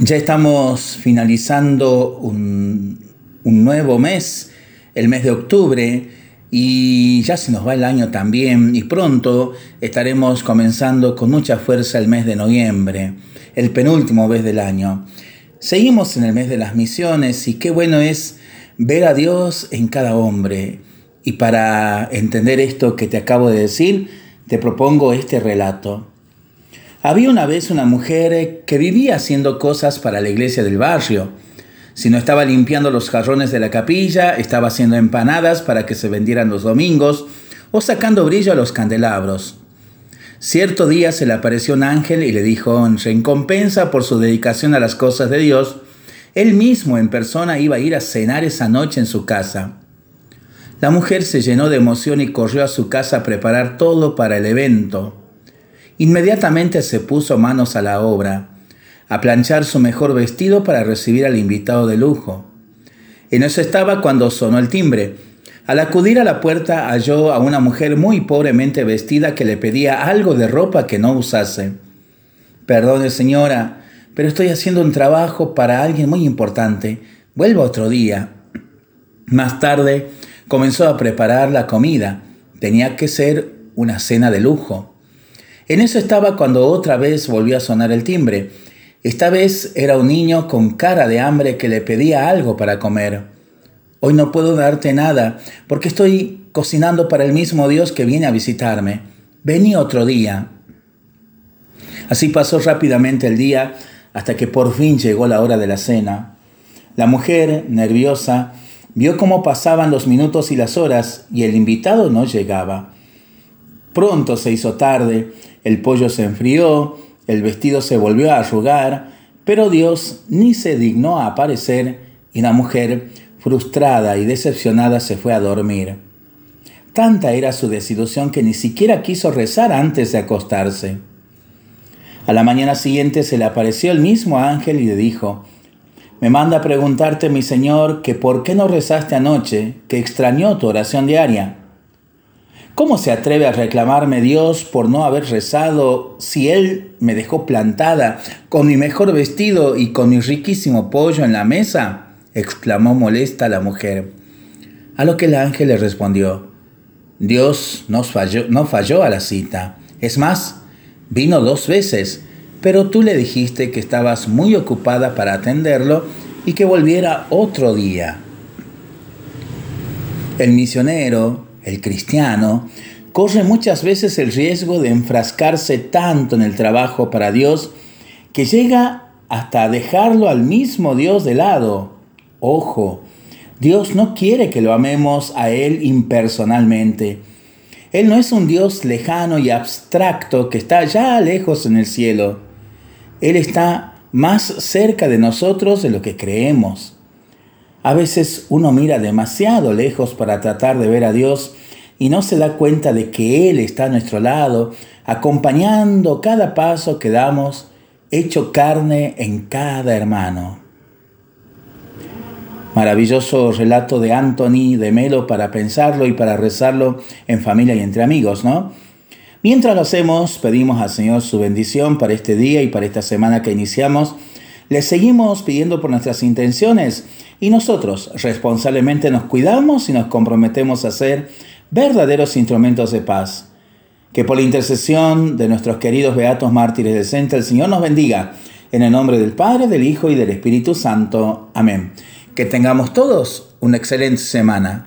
Ya estamos finalizando un, un, nuevo mes, el mes de octubre, y ya se nos va el año también, y pronto estaremos comenzando con mucha fuerza el mes de noviembre, el penúltimo mes del año. Seguimos en el mes de las misiones y qué bueno es ver a Dios en cada hombre. Y para entender esto que te acabo de decir, te propongo este relato. Había una vez una mujer que vivía haciendo cosas para la iglesia del barrio. Si no estaba limpiando los jarrones de la capilla, estaba haciendo empanadas para que se vendieran los domingos o sacando brillo a los candelabros. Cierto día se le apareció un ángel y le dijo, en recompensa por su dedicación a las cosas de Dios, él mismo en persona iba a ir a cenar esa noche en su casa. La mujer se llenó de emoción y corrió a su casa a preparar todo para el evento. Inmediatamente se puso manos a la obra, a planchar su mejor vestido para recibir al invitado de lujo. En eso estaba cuando sonó el timbre. Al acudir a la puerta halló a una mujer muy pobremente vestida que le pedía algo de ropa que no usase. Perdone señora, pero estoy haciendo un trabajo para alguien muy importante. Vuelvo otro día. Más tarde comenzó a preparar la comida. Tenía que ser una cena de lujo. En eso estaba cuando otra vez volvió a sonar el timbre. Esta vez era un niño con cara de hambre que le pedía algo para comer. Hoy no puedo darte nada porque estoy cocinando para el mismo Dios que viene a visitarme. Vení otro día. Así pasó rápidamente el día hasta que por fin llegó la hora de la cena. La mujer, nerviosa, vio cómo pasaban los minutos y las horas y el invitado no llegaba. Pronto se hizo tarde, el pollo se enfrió, el vestido se volvió a arrugar, pero Dios ni se dignó a aparecer y la mujer, frustrada y decepcionada, se fue a dormir. Tanta era su desilusión que ni siquiera quiso rezar antes de acostarse. A la mañana siguiente se le apareció el mismo ángel y le dijo, me manda preguntarte, mi Señor, que por qué no rezaste anoche, que extrañó tu oración diaria. ¿Cómo se atreve a reclamarme Dios por no haber rezado si Él me dejó plantada con mi mejor vestido y con mi riquísimo pollo en la mesa? exclamó molesta la mujer. A lo que el ángel le respondió, Dios no falló, no falló a la cita. Es más, vino dos veces, pero tú le dijiste que estabas muy ocupada para atenderlo y que volviera otro día. El misionero, el cristiano, corre muchas veces el riesgo de enfrascarse tanto en el trabajo para Dios que llega hasta dejarlo al mismo Dios de lado. Ojo, Dios no quiere que lo amemos a Él impersonalmente. Él no es un Dios lejano y abstracto que está ya lejos en el cielo. Él está más cerca de nosotros de lo que creemos. A veces uno mira demasiado lejos para tratar de ver a Dios y no se da cuenta de que Él está a nuestro lado, acompañando cada paso que damos, hecho carne en cada hermano. Maravilloso relato de Anthony de Melo para pensarlo y para rezarlo en familia y entre amigos, ¿no? Mientras lo hacemos, pedimos al Señor su bendición para este día y para esta semana que iniciamos. Le seguimos pidiendo por nuestras intenciones y nosotros responsablemente nos cuidamos y nos comprometemos a ser verdaderos instrumentos de paz. Que por la intercesión de nuestros queridos beatos mártires de Centro, el Señor nos bendiga. En el nombre del Padre, del Hijo y del Espíritu Santo. Amén. Que tengamos todos una excelente semana.